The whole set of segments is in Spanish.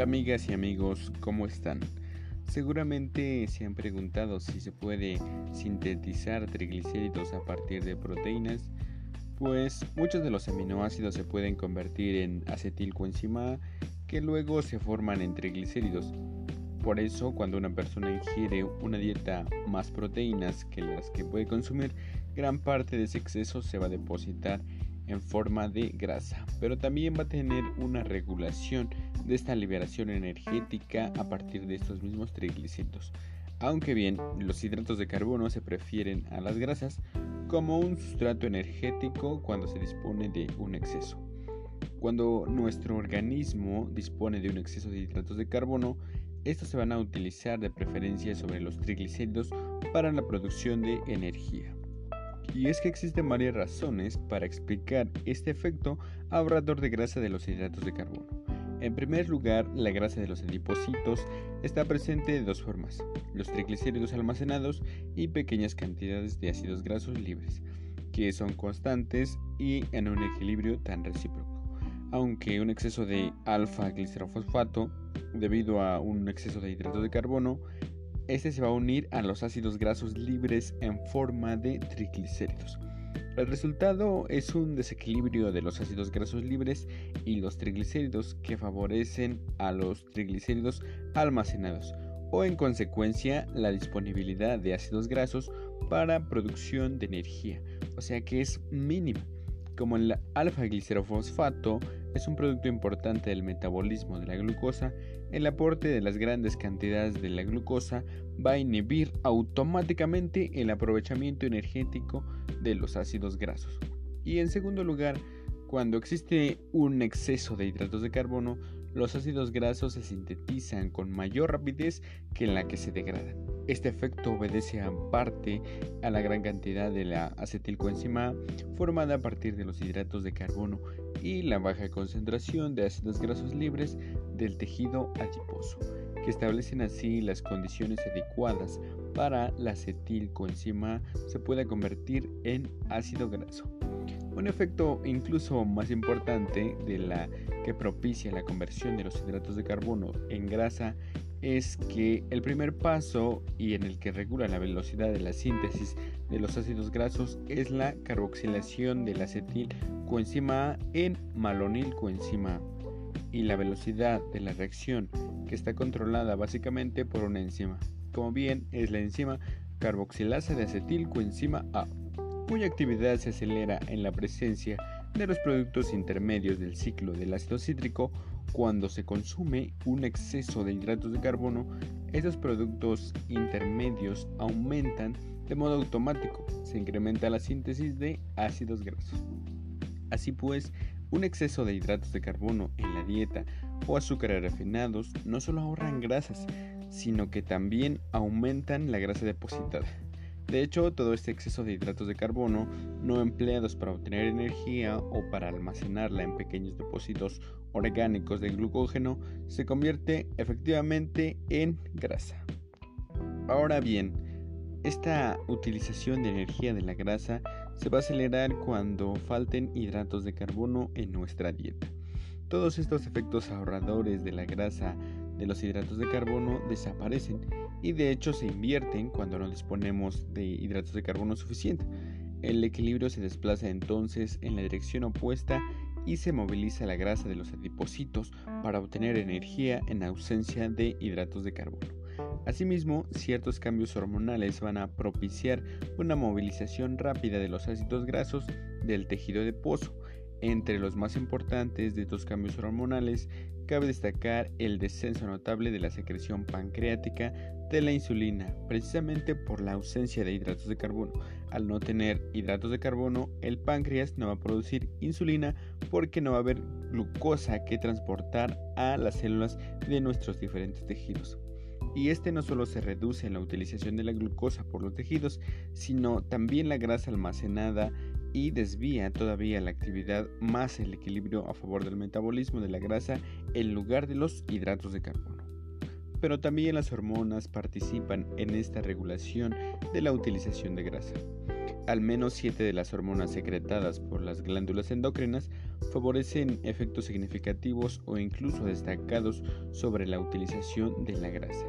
Amigas y amigos, ¿cómo están? Seguramente se han preguntado si se puede sintetizar triglicéridos a partir de proteínas, pues muchos de los aminoácidos se pueden convertir en acetilcoenzima que luego se forman en triglicéridos. Por eso, cuando una persona ingiere una dieta más proteínas que las que puede consumir, gran parte de ese exceso se va a depositar en forma de grasa, pero también va a tener una regulación de esta liberación energética a partir de estos mismos triglicéridos. Aunque bien, los hidratos de carbono se prefieren a las grasas como un sustrato energético cuando se dispone de un exceso. Cuando nuestro organismo dispone de un exceso de hidratos de carbono, estos se van a utilizar de preferencia sobre los triglicéridos para la producción de energía. Y es que existen varias razones para explicar este efecto ahorrador de grasa de los hidratos de carbono. En primer lugar, la grasa de los adipocitos está presente de dos formas, los triglicéridos almacenados y pequeñas cantidades de ácidos grasos libres, que son constantes y en un equilibrio tan recíproco. Aunque un exceso de alfa glicerofosfato, debido a un exceso de hidratos de carbono, este se va a unir a los ácidos grasos libres en forma de triglicéridos. El resultado es un desequilibrio de los ácidos grasos libres y los triglicéridos que favorecen a los triglicéridos almacenados o en consecuencia la disponibilidad de ácidos grasos para producción de energía, o sea que es mínima. Como el alfa-glicerofosfato es un producto importante del metabolismo de la glucosa, el aporte de las grandes cantidades de la glucosa va a inhibir automáticamente el aprovechamiento energético de los ácidos grasos. Y en segundo lugar, cuando existe un exceso de hidratos de carbono, los ácidos grasos se sintetizan con mayor rapidez que en la que se degradan. Este efecto obedece en parte a la gran cantidad de la acetilcoenzima formada a partir de los hidratos de carbono y la baja concentración de ácidos grasos libres del tejido adiposo, que establecen así las condiciones adecuadas para la acetilcoenzima se pueda convertir en ácido graso. Un efecto incluso más importante de la que propicia la conversión de los hidratos de carbono en grasa es que el primer paso y en el que regula la velocidad de la síntesis de los ácidos grasos es la carboxilación del acetil coenzima A en malonil coenzima A y la velocidad de la reacción que está controlada básicamente por una enzima, como bien es la enzima carboxilasa de acetil coenzima A, cuya actividad se acelera en la presencia de los productos intermedios del ciclo del ácido cítrico cuando se consume un exceso de hidratos de carbono, esos productos intermedios aumentan de modo automático, se incrementa la síntesis de ácidos grasos. Así pues, un exceso de hidratos de carbono en la dieta o azúcares refinados no solo ahorran grasas, sino que también aumentan la grasa depositada. De hecho, todo este exceso de hidratos de carbono, no empleados para obtener energía o para almacenarla en pequeños depósitos orgánicos de glucógeno, se convierte efectivamente en grasa. Ahora bien, esta utilización de energía de la grasa se va a acelerar cuando falten hidratos de carbono en nuestra dieta. Todos estos efectos ahorradores de la grasa de los hidratos de carbono desaparecen y de hecho se invierten cuando no disponemos de hidratos de carbono suficiente. El equilibrio se desplaza entonces en la dirección opuesta y se moviliza la grasa de los adipocitos para obtener energía en ausencia de hidratos de carbono. Asimismo, ciertos cambios hormonales van a propiciar una movilización rápida de los ácidos grasos del tejido adiposo. Entre los más importantes de estos cambios hormonales cabe destacar el descenso notable de la secreción pancreática de la insulina, precisamente por la ausencia de hidratos de carbono. Al no tener hidratos de carbono, el páncreas no va a producir insulina porque no va a haber glucosa que transportar a las células de nuestros diferentes tejidos. Y este no solo se reduce en la utilización de la glucosa por los tejidos, sino también la grasa almacenada y desvía todavía la actividad más el equilibrio a favor del metabolismo de la grasa en lugar de los hidratos de carbono. Pero también las hormonas participan en esta regulación de la utilización de grasa. al menos 7 de las hormonas secretadas por las glándulas endocrinas favorecen efectos significativos o incluso destacados sobre la utilización de la grasa.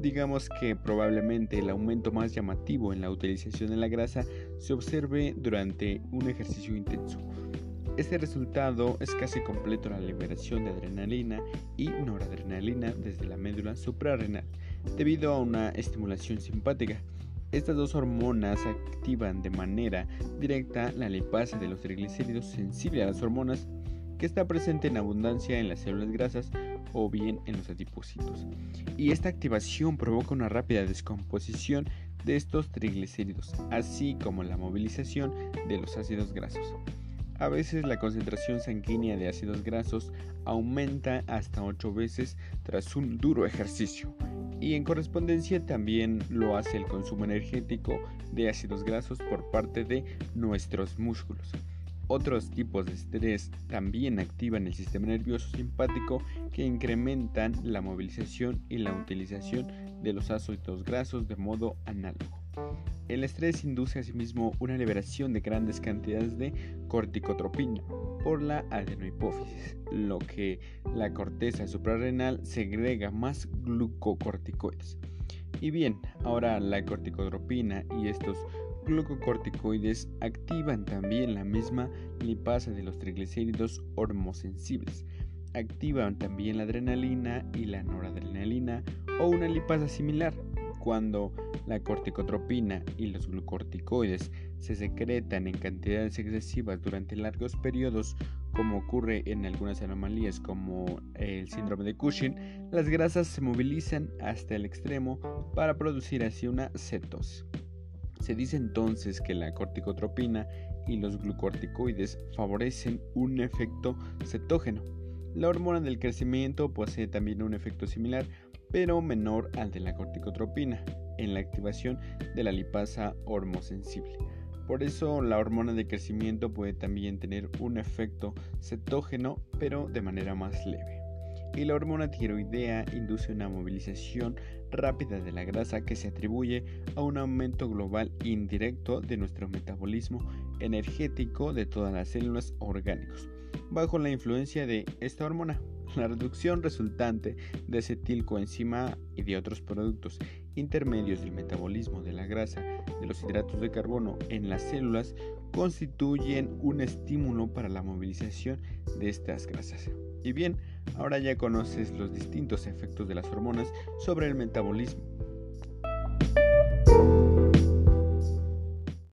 Digamos que probablemente el aumento más llamativo en la utilización de la grasa se observe durante un ejercicio intenso. Este resultado es casi completo la liberación de adrenalina y noradrenalina desde la médula suprarrenal, debido a una estimulación simpática. Estas dos hormonas activan de manera directa la lipasa de los triglicéridos sensible a las hormonas que está presente en abundancia en las células grasas o bien en los adipocitos. Y esta activación provoca una rápida descomposición de estos triglicéridos, así como la movilización de los ácidos grasos. A veces la concentración sanguínea de ácidos grasos aumenta hasta 8 veces tras un duro ejercicio y en correspondencia también lo hace el consumo energético de ácidos grasos por parte de nuestros músculos. Otros tipos de estrés también activan el sistema nervioso simpático que incrementan la movilización y la utilización de los ácidos grasos de modo análogo. El estrés induce asimismo una liberación de grandes cantidades de corticotropina por la adenohipófisis, lo que la corteza suprarrenal segrega más glucocorticoides. Y bien, ahora la corticotropina y estos glucocorticoides activan también la misma lipasa de los triglicéridos hormosensibles. Activan también la adrenalina y la noradrenalina o una lipasa similar cuando la corticotropina y los glucorticoides se secretan en cantidades excesivas durante largos periodos, como ocurre en algunas anomalías como el síndrome de Cushing, las grasas se movilizan hasta el extremo para producir así una cetosis. Se dice entonces que la corticotropina y los glucorticoides favorecen un efecto cetógeno. La hormona del crecimiento posee también un efecto similar, pero menor al de la corticotropina, en la activación de la lipasa hormosensible. Por eso la hormona de crecimiento puede también tener un efecto cetógeno, pero de manera más leve. Y la hormona tiroidea induce una movilización rápida de la grasa que se atribuye a un aumento global indirecto de nuestro metabolismo energético de todas las células orgánicas, bajo la influencia de esta hormona. La reducción resultante de acetilcoenzima y de otros productos intermedios del metabolismo de la grasa de los hidratos de carbono en las células constituyen un estímulo para la movilización de estas grasas. Y bien, ahora ya conoces los distintos efectos de las hormonas sobre el metabolismo